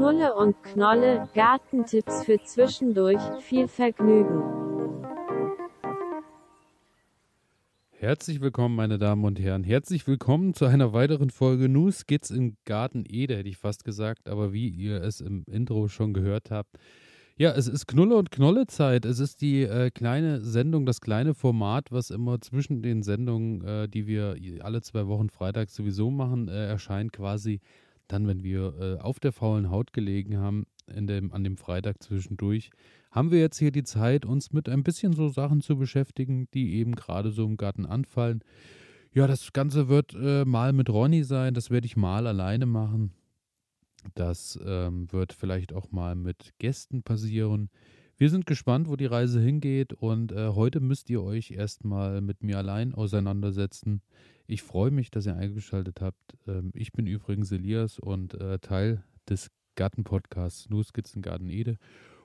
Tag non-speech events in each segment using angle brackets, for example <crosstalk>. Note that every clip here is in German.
Knulle und Knolle, Gartentipps für zwischendurch, viel Vergnügen. Herzlich willkommen, meine Damen und Herren. Herzlich willkommen zu einer weiteren Folge News geht's in Garten Ede, hätte ich fast gesagt, aber wie ihr es im Intro schon gehört habt. Ja, es ist Knulle und Knolle Zeit. Es ist die äh, kleine Sendung, das kleine Format, was immer zwischen den Sendungen, äh, die wir alle zwei Wochen freitags sowieso machen, äh, erscheint quasi dann, wenn wir äh, auf der faulen Haut gelegen haben, dem, an dem Freitag zwischendurch, haben wir jetzt hier die Zeit, uns mit ein bisschen so Sachen zu beschäftigen, die eben gerade so im Garten anfallen. Ja, das Ganze wird äh, mal mit Ronny sein, das werde ich mal alleine machen. Das ähm, wird vielleicht auch mal mit Gästen passieren. Wir sind gespannt, wo die Reise hingeht und äh, heute müsst ihr euch erstmal mit mir allein auseinandersetzen. Ich freue mich, dass ihr eingeschaltet habt. Ähm, ich bin übrigens Elias und äh, Teil des Gartenpodcasts Nuskizzen Garten Ede.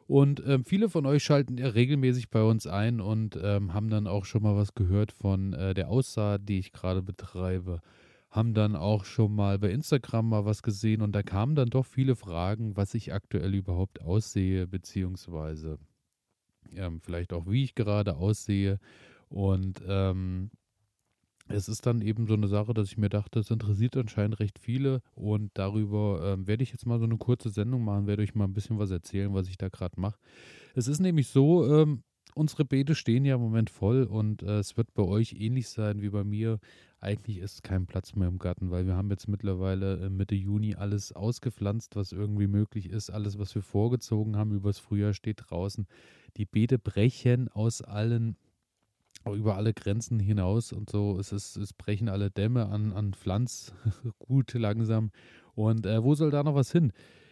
Und ähm, viele von euch schalten ja regelmäßig bei uns ein und ähm, haben dann auch schon mal was gehört von äh, der Aussaat, die ich gerade betreibe. Haben dann auch schon mal bei Instagram mal was gesehen und da kamen dann doch viele Fragen, was ich aktuell überhaupt aussehe, beziehungsweise ähm, vielleicht auch wie ich gerade aussehe. Und ähm, es ist dann eben so eine Sache, dass ich mir dachte, es interessiert anscheinend recht viele und darüber ähm, werde ich jetzt mal so eine kurze Sendung machen, werde euch mal ein bisschen was erzählen, was ich da gerade mache. Es ist nämlich so, ähm, unsere Beete stehen ja im Moment voll und äh, es wird bei euch ähnlich sein wie bei mir. Eigentlich ist kein Platz mehr im Garten, weil wir haben jetzt mittlerweile äh, Mitte Juni alles ausgepflanzt, was irgendwie möglich ist. Alles, was wir vorgezogen haben übers Frühjahr, steht draußen. Die Beete brechen aus allen über alle Grenzen hinaus und so. Es, ist, es brechen alle Dämme an, an Pflanz <laughs> gut langsam. Und äh, wo soll da noch was hin?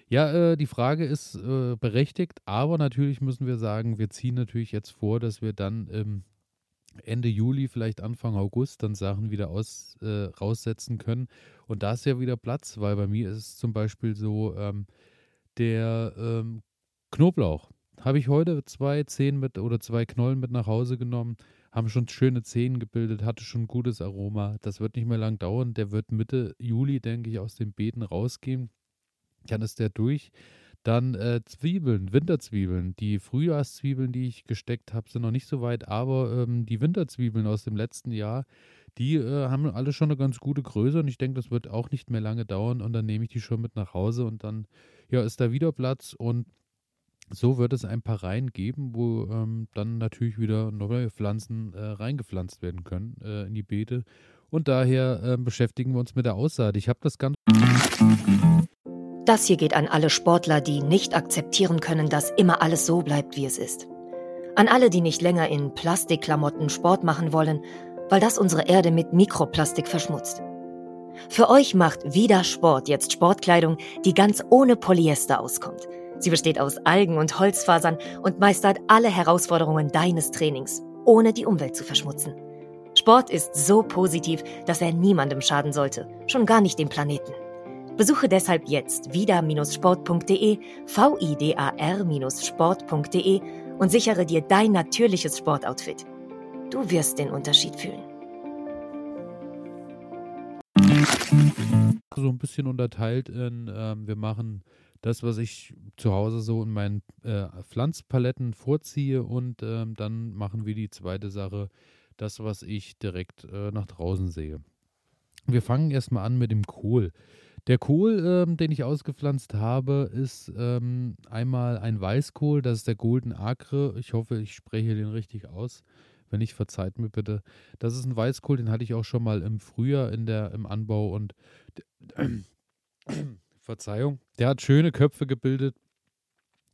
Ja, äh, die Frage ist äh, berechtigt, aber natürlich müssen wir sagen, wir ziehen natürlich jetzt vor, dass wir dann ähm, Ende Juli, vielleicht Anfang August, dann Sachen wieder aus, äh, raussetzen können. Und da ist ja wieder Platz, weil bei mir ist es zum Beispiel so, ähm, der ähm, Knoblauch. Habe ich heute zwei Zehen mit oder zwei Knollen mit nach Hause genommen haben schon schöne Zehen gebildet, hatte schon gutes Aroma. Das wird nicht mehr lang dauern. Der wird Mitte Juli, denke ich, aus den Beeten rausgehen. Dann ist der durch. Dann äh, Zwiebeln, Winterzwiebeln. Die Frühjahrszwiebeln, die ich gesteckt habe, sind noch nicht so weit, aber ähm, die Winterzwiebeln aus dem letzten Jahr, die äh, haben alle schon eine ganz gute Größe und ich denke, das wird auch nicht mehr lange dauern und dann nehme ich die schon mit nach Hause und dann ja, ist da wieder Platz und so wird es ein paar Reihen geben, wo ähm, dann natürlich wieder neue Pflanzen äh, reingepflanzt werden können äh, in die Beete. Und daher äh, beschäftigen wir uns mit der Aussaat. Ich habe das Ganze. Das hier geht an alle Sportler, die nicht akzeptieren können, dass immer alles so bleibt, wie es ist. An alle, die nicht länger in Plastikklamotten Sport machen wollen, weil das unsere Erde mit Mikroplastik verschmutzt. Für euch macht wieder Sport jetzt Sportkleidung, die ganz ohne Polyester auskommt – Sie besteht aus Algen und Holzfasern und meistert alle Herausforderungen deines Trainings, ohne die Umwelt zu verschmutzen. Sport ist so positiv, dass er niemandem schaden sollte, schon gar nicht dem Planeten. Besuche deshalb jetzt vida-sport.de, vidar-sport.de und sichere dir dein natürliches Sportoutfit. Du wirst den Unterschied fühlen. So ein bisschen unterteilt in, ähm, wir machen das, was ich zu Hause so in meinen äh, Pflanzpaletten vorziehe und äh, dann machen wir die zweite Sache, das, was ich direkt äh, nach draußen sehe. Wir fangen erstmal an mit dem Kohl. Der Kohl, ähm, den ich ausgepflanzt habe, ist ähm, einmal ein Weißkohl, das ist der Golden Acre. Ich hoffe, ich spreche den richtig aus. Wenn nicht, verzeiht mir bitte. Das ist ein Weißkohl, den hatte ich auch schon mal im Frühjahr in der, im Anbau und <clears throat> Verzeihung. Der hat schöne Köpfe gebildet,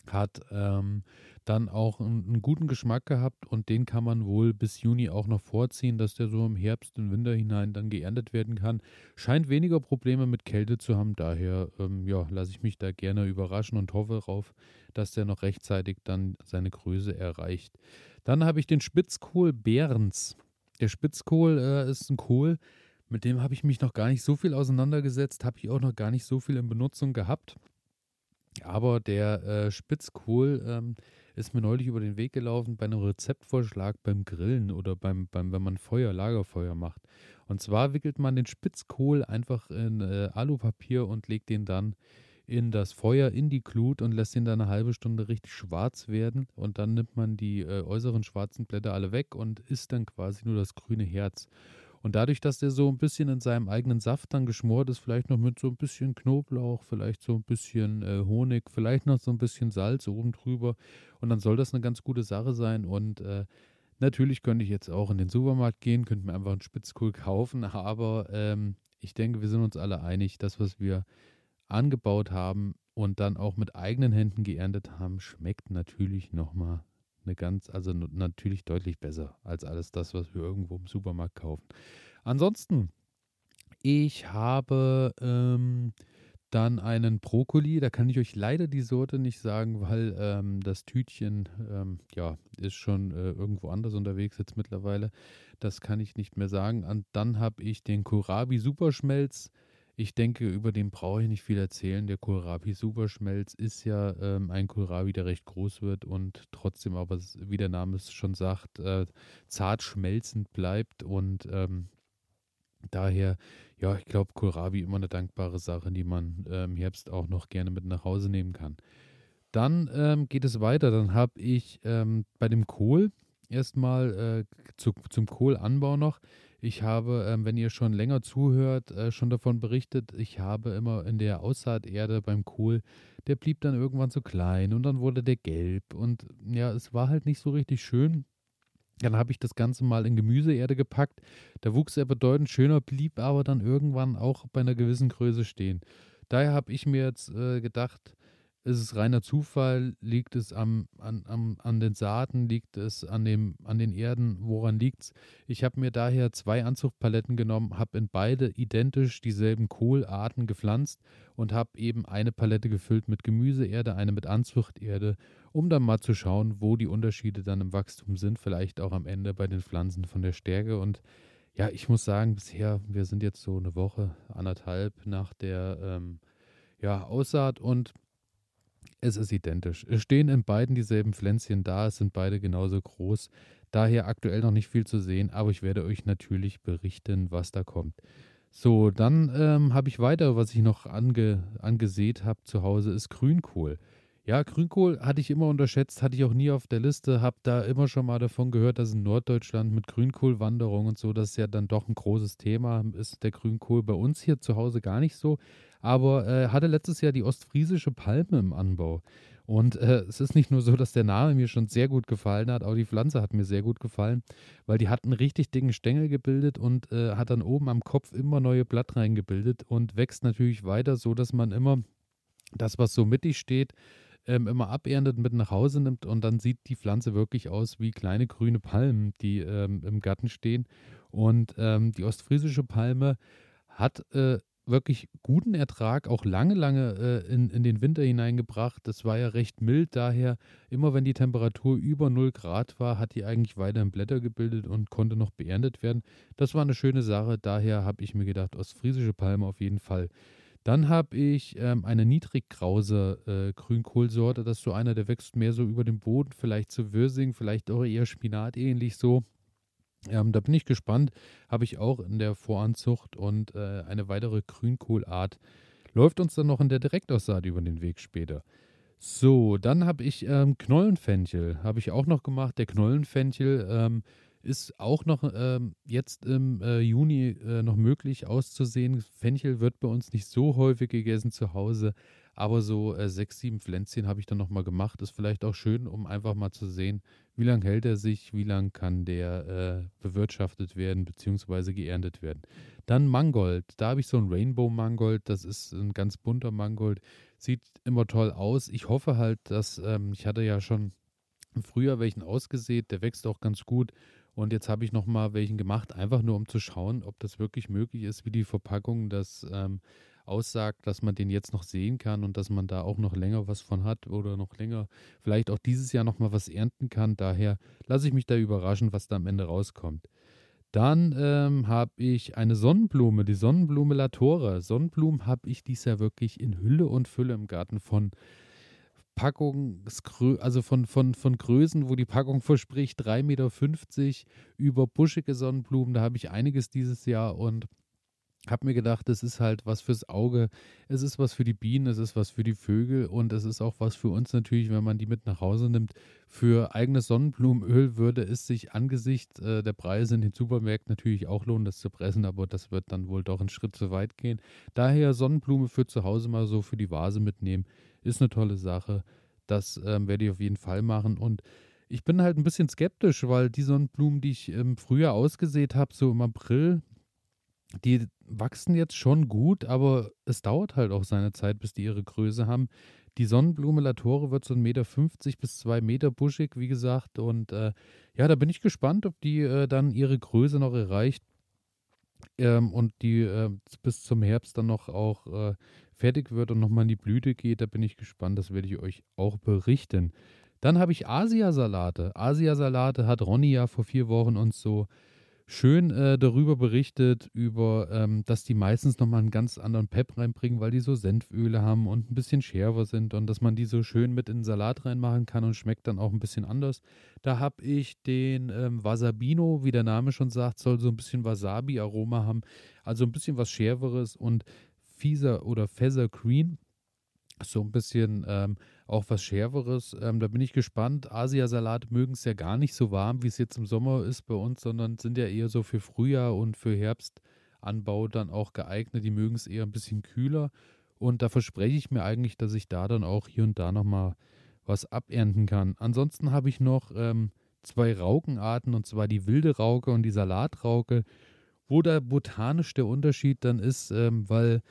hat ähm, dann auch einen, einen, guten Geschmack gehabt und den kann man wohl bis Juni auch noch vorziehen, dass der so im Herbst und Winter hinein dann geerntet werden kann. Scheint weniger Probleme mit Kälte zu haben, daher ähm, ja, lasse ich mich da gerne überraschen und hoffe darauf, dass der noch rechtzeitig dann seine Größe erreicht. Dann habe ich den Spitzkohl Behrens. Der Spitzkohl äh, ist ein Kohl, mit dem habe ich mich noch gar nicht so viel auseinandergesetzt, habe ich auch noch gar nicht so viel in Benutzung gehabt. Aber der äh, Spitzkohl ähm, ist mir neulich über den Weg gelaufen bei einem Rezeptvorschlag beim Grillen oder beim, beim wenn man Feuer, Lagerfeuer macht. Und zwar wickelt man den Spitzkohl einfach in äh, Alupapier und legt den dann in das Feuer, in die Glut und lässt ihn dann eine halbe Stunde richtig schwarz werden. Und dann nimmt man die äh, äußeren schwarzen Blätter alle weg und isst dann quasi nur das grüne Herz. Und dadurch, dass der so ein bisschen in seinem eigenen Saft dann geschmort ist, vielleicht noch mit so ein bisschen Knoblauch, vielleicht so ein bisschen äh, Honig, vielleicht noch so ein bisschen Salz oben drüber. Und dann soll das eine ganz gute Sache sein. Und äh, natürlich könnte ich jetzt auch in den Supermarkt gehen, könnte mir einfach einen Spitzkohl kaufen. <laughs> Aber ähm, ich denke, wir sind uns alle einig, das, was wir angebaut haben und dann auch mit eigenen Händen geerntet haben, schmeckt natürlich nochmal eine ganz, also natürlich deutlich besser als alles das, was wir irgendwo im Supermarkt kaufen. Ansonsten, ich habe ähm, dann einen Brokkoli, da kann ich euch leider die Sorte nicht sagen, weil ähm, das Tütchen, ähm, ja, ist schon äh, irgendwo anders unterwegs jetzt mittlerweile. Das kann ich nicht mehr sagen. Und dann habe ich den Kohlrabi Superschmelz ich denke, über den brauche ich nicht viel erzählen. Der Kohlrabi Superschmelz ist ja ähm, ein Kohlrabi, der recht groß wird und trotzdem aber, wie der Name es schon sagt, äh, zart schmelzend bleibt. Und ähm, daher, ja, ich glaube, Kohlrabi immer eine dankbare Sache, die man äh, im Herbst auch noch gerne mit nach Hause nehmen kann. Dann ähm, geht es weiter. Dann habe ich ähm, bei dem Kohl erstmal äh, zu, zum Kohlanbau noch ich habe, ähm, wenn ihr schon länger zuhört, äh, schon davon berichtet, ich habe immer in der Aussaaterde beim Kohl, der blieb dann irgendwann zu klein und dann wurde der gelb und ja, es war halt nicht so richtig schön. Dann habe ich das Ganze mal in Gemüseerde gepackt. Da wuchs er bedeutend schöner, blieb aber dann irgendwann auch bei einer gewissen Größe stehen. Daher habe ich mir jetzt äh, gedacht, ist es reiner Zufall? Liegt es am, an, am, an den Saaten? Liegt es an, dem, an den Erden? Woran liegt es? Ich habe mir daher zwei Anzuchtpaletten genommen, habe in beide identisch dieselben Kohlarten gepflanzt und habe eben eine Palette gefüllt mit Gemüseerde, eine mit Anzuchterde, um dann mal zu schauen, wo die Unterschiede dann im Wachstum sind, vielleicht auch am Ende bei den Pflanzen von der Stärke. Und ja, ich muss sagen, bisher, wir sind jetzt so eine Woche, anderthalb nach der ähm, ja, Aussaat und es ist identisch. Es stehen in beiden dieselben Pflänzchen da, es sind beide genauso groß. Daher aktuell noch nicht viel zu sehen, aber ich werde euch natürlich berichten, was da kommt. So, dann ähm, habe ich weiter, was ich noch ange, angesät habe zu Hause, ist Grünkohl. Ja, Grünkohl hatte ich immer unterschätzt, hatte ich auch nie auf der Liste, habe da immer schon mal davon gehört, dass in Norddeutschland mit Grünkohlwanderung und so, das ist ja dann doch ein großes Thema, ist der Grünkohl bei uns hier zu Hause gar nicht so aber äh, hatte letztes Jahr die ostfriesische Palme im Anbau. Und äh, es ist nicht nur so, dass der Name mir schon sehr gut gefallen hat, auch die Pflanze hat mir sehr gut gefallen, weil die hat einen richtig dicken Stängel gebildet und äh, hat dann oben am Kopf immer neue Blattreihen gebildet und wächst natürlich weiter, so dass man immer das, was so mittig steht, ähm, immer aberntet mit nach Hause nimmt und dann sieht die Pflanze wirklich aus wie kleine grüne Palmen, die ähm, im Garten stehen. Und ähm, die ostfriesische Palme hat äh, wirklich guten Ertrag auch lange, lange äh, in, in den Winter hineingebracht. Das war ja recht mild, daher immer wenn die Temperatur über 0 Grad war, hat die eigentlich weiterhin Blätter gebildet und konnte noch beerntet werden. Das war eine schöne Sache, daher habe ich mir gedacht, ostfriesische Palme auf jeden Fall. Dann habe ich ähm, eine niedriggrause äh, Grünkohlsorte, das ist so einer, der wächst mehr so über dem Boden, vielleicht zu Würsing, vielleicht auch eher Spinat ähnlich so. Ähm, da bin ich gespannt. Habe ich auch in der Voranzucht und äh, eine weitere Grünkohlart läuft uns dann noch in der Direktaussaat über den Weg später. So, dann habe ich ähm, Knollenfenchel, habe ich auch noch gemacht. Der Knollenfenchel ähm, ist auch noch ähm, jetzt im äh, Juni äh, noch möglich auszusehen. Fenchel wird bei uns nicht so häufig gegessen zu Hause, aber so äh, sechs, sieben Pflänzchen habe ich dann nochmal gemacht. Ist vielleicht auch schön, um einfach mal zu sehen, wie lange hält er sich, wie lange kann der äh, bewirtschaftet werden bzw. geerntet werden. Dann Mangold. Da habe ich so ein Rainbow Mangold. Das ist ein ganz bunter Mangold. Sieht immer toll aus. Ich hoffe halt, dass ähm, ich hatte ja schon im Frühjahr welchen ausgesät. Der wächst auch ganz gut. Und jetzt habe ich nochmal welchen gemacht, einfach nur um zu schauen, ob das wirklich möglich ist, wie die Verpackung das ähm, aussagt, dass man den jetzt noch sehen kann und dass man da auch noch länger was von hat oder noch länger, vielleicht auch dieses Jahr noch mal was ernten kann. Daher lasse ich mich da überraschen, was da am Ende rauskommt. Dann ähm, habe ich eine Sonnenblume, die Sonnenblume Latora. Sonnenblumen habe ich dies Jahr wirklich in Hülle und Fülle im Garten von Packungen, also von, von, von Größen, wo die Packung verspricht 3,50 Meter über buschige Sonnenblumen. Da habe ich einiges dieses Jahr und habe mir gedacht, es ist halt was fürs Auge, es ist was für die Bienen, es ist was für die Vögel und es ist auch was für uns natürlich, wenn man die mit nach Hause nimmt. Für eigenes Sonnenblumenöl würde es sich angesichts äh, der Preise in den Supermärkten natürlich auch lohnen, das zu pressen, aber das wird dann wohl doch einen Schritt zu weit gehen. Daher Sonnenblume für zu Hause mal so für die Vase mitnehmen, ist eine tolle Sache. Das ähm, werde ich auf jeden Fall machen und ich bin halt ein bisschen skeptisch, weil die Sonnenblumen, die ich im Frühjahr ausgesät habe, so im April, die wachsen jetzt schon gut, aber es dauert halt auch seine Zeit, bis die ihre Größe haben. Die Sonnenblume Latore wird so 1,50 Meter bis 2 Meter buschig, wie gesagt. Und äh, ja, da bin ich gespannt, ob die äh, dann ihre Größe noch erreicht ähm, und die äh, bis zum Herbst dann noch auch äh, fertig wird und nochmal in die Blüte geht. Da bin ich gespannt, das werde ich euch auch berichten. Dann habe ich Asiasalate. Asiasalate hat Ronny ja vor vier Wochen uns so schön äh, darüber berichtet, über, ähm, dass die meistens nochmal einen ganz anderen Pep reinbringen, weil die so Senföle haben und ein bisschen schärfer sind und dass man die so schön mit in den Salat reinmachen kann und schmeckt dann auch ein bisschen anders. Da habe ich den ähm, Wasabino, wie der Name schon sagt, soll so ein bisschen Wasabi-Aroma haben, also ein bisschen was Schärferes und Fieser oder Feather Green so ein bisschen ähm, auch was Schärferes. Ähm, da bin ich gespannt. Asiasalat mögen es ja gar nicht so warm, wie es jetzt im Sommer ist bei uns, sondern sind ja eher so für Frühjahr und für Herbstanbau dann auch geeignet. Die mögen es eher ein bisschen kühler. Und da verspreche ich mir eigentlich, dass ich da dann auch hier und da nochmal was abernten kann. Ansonsten habe ich noch ähm, zwei Raukenarten, und zwar die wilde Rauke und die Salatrauke, wo da botanisch der Unterschied dann ist, ähm, weil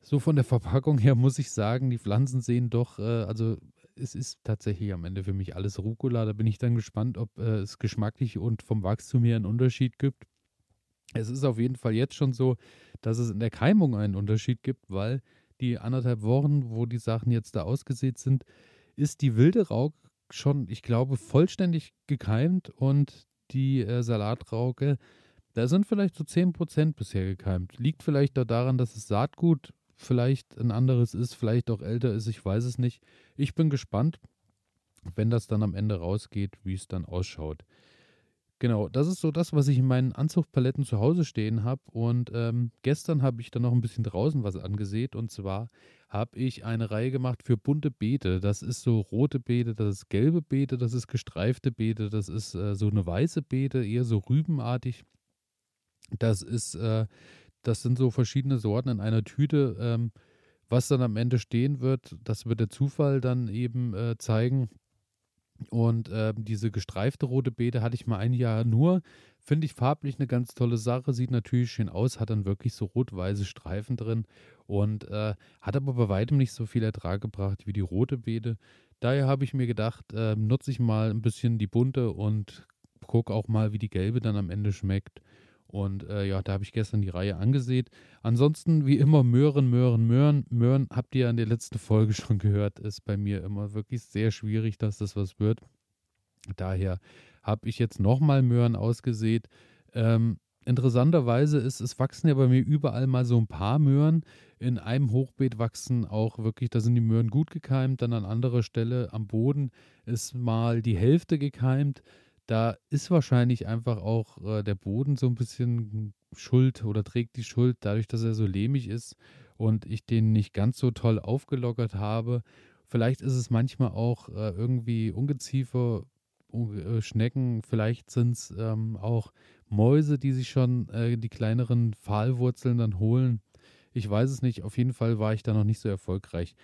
so von der Verpackung her muss ich sagen, die Pflanzen sehen doch, äh, also es ist tatsächlich am Ende für mich alles Rucola. Da bin ich dann gespannt, ob äh, es geschmacklich und vom Wachstum her einen Unterschied gibt. Es ist auf jeden Fall jetzt schon so, dass es in der Keimung einen Unterschied gibt, weil die anderthalb Wochen, wo die Sachen jetzt da ausgesät sind, ist die wilde Rauke schon, ich glaube, vollständig gekeimt und die äh, Salatrauke, da sind vielleicht so 10% bisher gekeimt. Liegt vielleicht da daran, dass das Saatgut vielleicht ein anderes ist, vielleicht auch älter ist, ich weiß es nicht. Ich bin gespannt, wenn das dann am Ende rausgeht, wie es dann ausschaut. Genau, das ist so das, was ich in meinen Anzuchtpaletten zu Hause stehen habe. Und ähm, gestern habe ich dann noch ein bisschen draußen was angesät. Und zwar habe ich eine Reihe gemacht für bunte Beete. Das ist so rote Beete, das ist gelbe Beete, das ist gestreifte Beete, das ist äh, so eine weiße Beete, eher so rübenartig. Das ist äh, das sind so verschiedene Sorten in einer Tüte. Ähm, was dann am Ende stehen wird, das wird der Zufall dann eben äh, zeigen. Und äh, diese gestreifte rote Beete hatte ich mal ein Jahr nur. Finde ich farblich eine ganz tolle Sache. Sieht natürlich schön aus, hat dann wirklich so rot-weiße Streifen drin und äh, hat aber bei weitem nicht so viel Ertrag gebracht wie die rote Beete. Daher habe ich mir gedacht, äh, nutze ich mal ein bisschen die bunte und gucke auch mal, wie die gelbe dann am Ende schmeckt. Und äh, ja, da habe ich gestern die Reihe angesehen. Ansonsten, wie immer, Möhren, Möhren, Möhren. Möhren, habt ihr in der letzten Folge <laughs> schon gehört, ist bei mir immer wirklich sehr schwierig, dass das was wird. Daher habe ich jetzt nochmal Möhren ausgesät. Ähm, interessanterweise ist, es wachsen ja bei mir überall mal so ein paar Möhren. In einem Hochbeet wachsen auch wirklich, da sind die Möhren gut gekeimt. Dann an anderer Stelle am Boden ist mal die Hälfte gekeimt da ist wahrscheinlich einfach auch äh, der Boden so ein bisschen schuld oder trägt die Schuld dadurch, dass er so lehmig ist und ich den nicht ganz so toll aufgelockert habe. Vielleicht ist es manchmal auch äh, irgendwie Ungeziefer, äh, Schnecken, vielleicht sind es ähm, auch Mäuse, die sich schon äh, die kleineren Pfahlwurzeln dann holen. Ich weiß es nicht, auf jeden Fall war ich da noch nicht so erfolgreich.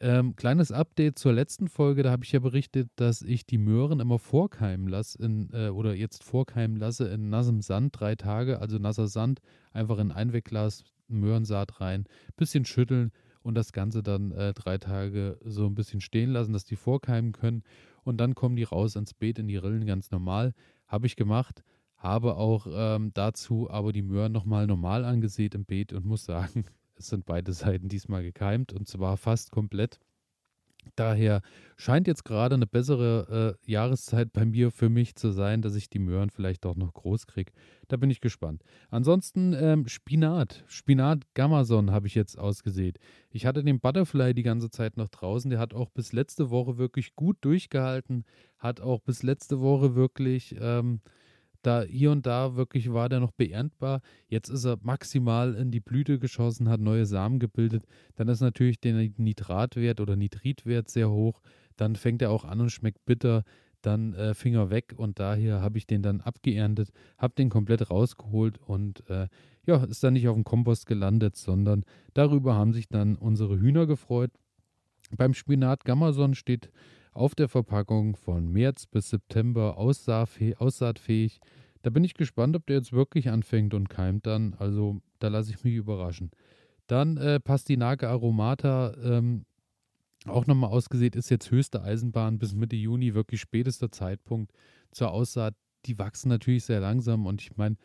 Ähm, kleines Update zur letzten Folge, da habe ich ja berichtet, dass ich die Möhren immer vorkeimen lasse in, äh, oder jetzt vorkeimen lasse in nassem Sand drei Tage, also nasser Sand, einfach in ein Wegglas Möhrensaat rein, bisschen schütteln und das Ganze dann äh, drei Tage so ein bisschen stehen lassen, dass die vorkeimen können. Und dann kommen die raus ins Beet in die Rillen ganz normal. Habe ich gemacht, habe auch ähm, dazu aber die Möhren nochmal normal angesät im Beet und muss sagen, <laughs> es sind beide <laughs> Seiten diesmal gekeimt und zwar fast komplett. Daher scheint jetzt gerade eine bessere äh, Jahreszeit bei mir für mich zu sein, dass ich die Möhren vielleicht auch noch groß kriege. Da bin ich gespannt. Ansonsten ähm, Spinat. Spinat Gammason habe ich jetzt ausgesät. Ich hatte den Butterfly die ganze Zeit noch draußen. Der hat auch bis letzte Woche wirklich gut durchgehalten. Hat auch bis letzte Woche wirklich ähm, da hier und da wirklich war der noch beerntbar. Jetzt ist er maximal in die Blüte geschossen, hat neue Samen gebildet. Dann ist natürlich der Nitratwert oder Nitritwert sehr hoch. Dann fängt er auch an und schmeckt bitter. Dann äh, Finger weg und daher habe ich den dann abgeerntet, habe den komplett rausgeholt und äh, ja, ist dann nicht auf dem Kompost gelandet, sondern darüber haben sich dann unsere Hühner gefreut. Beim Spinat Gamason steht auf der Verpackung von März bis September aussaatfähig. Da bin ich gespannt, ob der jetzt wirklich anfängt und keimt dann. Also da lasse ich mich überraschen. Dann äh, Pastinake Aromata, ähm, auch nochmal ausgesät, ist jetzt höchste Eisenbahn bis Mitte Juni, wirklich spätester Zeitpunkt zur Aussaat. Die wachsen natürlich sehr langsam und ich meine,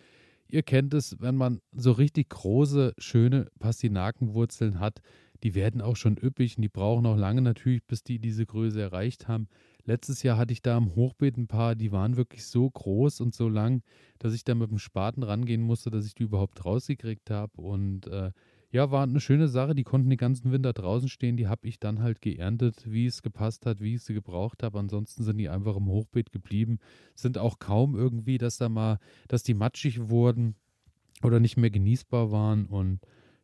ihr kennt es, wenn man so richtig große, schöne Pastinakenwurzeln hat, die werden auch schon üppig und die brauchen auch lange natürlich, bis die diese Größe erreicht haben. Letztes Jahr hatte ich da im Hochbeet ein paar, die waren wirklich so groß und so lang, dass ich da mit dem Spaten rangehen musste, dass ich die überhaupt rausgekriegt habe. Und äh, ja, war eine schöne Sache. Die konnten den ganzen Winter draußen stehen. Die habe ich dann halt geerntet, wie es gepasst hat, wie ich sie gebraucht habe. Ansonsten sind die einfach im Hochbeet geblieben. Sind auch kaum irgendwie, dass da mal, dass die matschig wurden oder nicht mehr genießbar waren. Und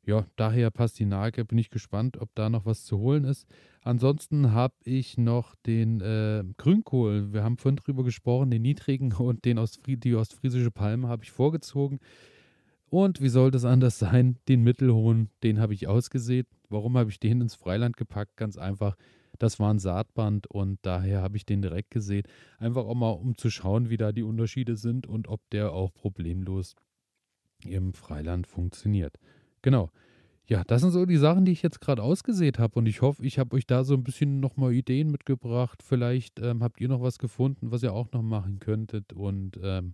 ja, daher Pastinake. Bin ich gespannt, ob da noch was zu holen ist. Ansonsten habe ich noch den äh, Grünkohl. Wir haben vorhin drüber gesprochen, den niedrigen <laughs> und den Ostfri die ostfriesische Palme habe ich vorgezogen. Und wie soll das anders sein? Den mittelhohen, den habe ich ausgesät. Warum habe ich den ins Freiland gepackt? Ganz einfach. Das war ein Saatband und daher habe ich den direkt gesät. Einfach auch mal, um zu schauen, wie da die Unterschiede sind und ob der auch problemlos im Freiland funktioniert. Genau. Ja, das sind so die Sachen, die ich jetzt gerade ausgesät habe und ich hoffe, ich habe euch da so ein bisschen nochmal Ideen mitgebracht. Vielleicht ähm, habt ihr noch was gefunden, was ihr auch noch machen könntet und ähm,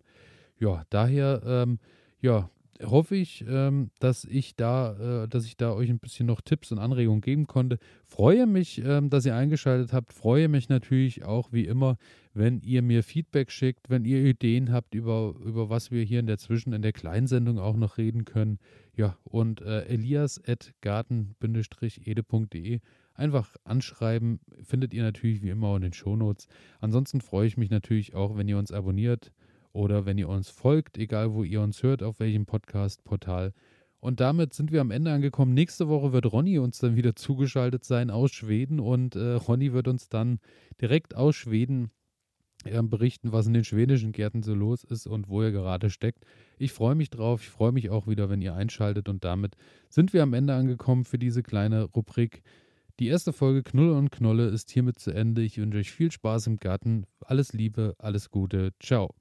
ja, daher ähm, ja, hoffe ich, ähm, dass ich da, äh, dass ich da euch ein bisschen noch Tipps und Anregungen geben konnte. Freue mich, ähm, dass ihr eingeschaltet habt. Freue mich natürlich auch wie immer, wenn ihr mir Feedback schickt, wenn ihr Ideen habt über, über was wir hier in der Zwischen, in der Kleinsendung auch noch reden können. Ja, und äh, elias at garten-ede.de einfach anschreiben. Findet ihr natürlich wie immer in den Shownotes. Ansonsten freue ich mich natürlich auch, wenn ihr uns abonniert oder wenn ihr uns folgt, egal wo ihr uns hört, auf welchem Podcast-Portal. Und damit sind wir am Ende angekommen. Nächste Woche wird Ronny uns dann wieder zugeschaltet sein aus Schweden und äh, Ronny wird uns dann direkt aus Schweden äh, berichten, was in den schwedischen Gärten so los ist und wo er gerade steckt. Ich freue mich drauf. Ich freue mich auch wieder, wenn ihr einschaltet. Und damit sind wir am Ende angekommen für diese kleine Rubrik. Die erste Folge Knulle und Knolle ist hiermit zu Ende. Ich wünsche euch viel Spaß im Garten. Alles Liebe, alles Gute. Ciao.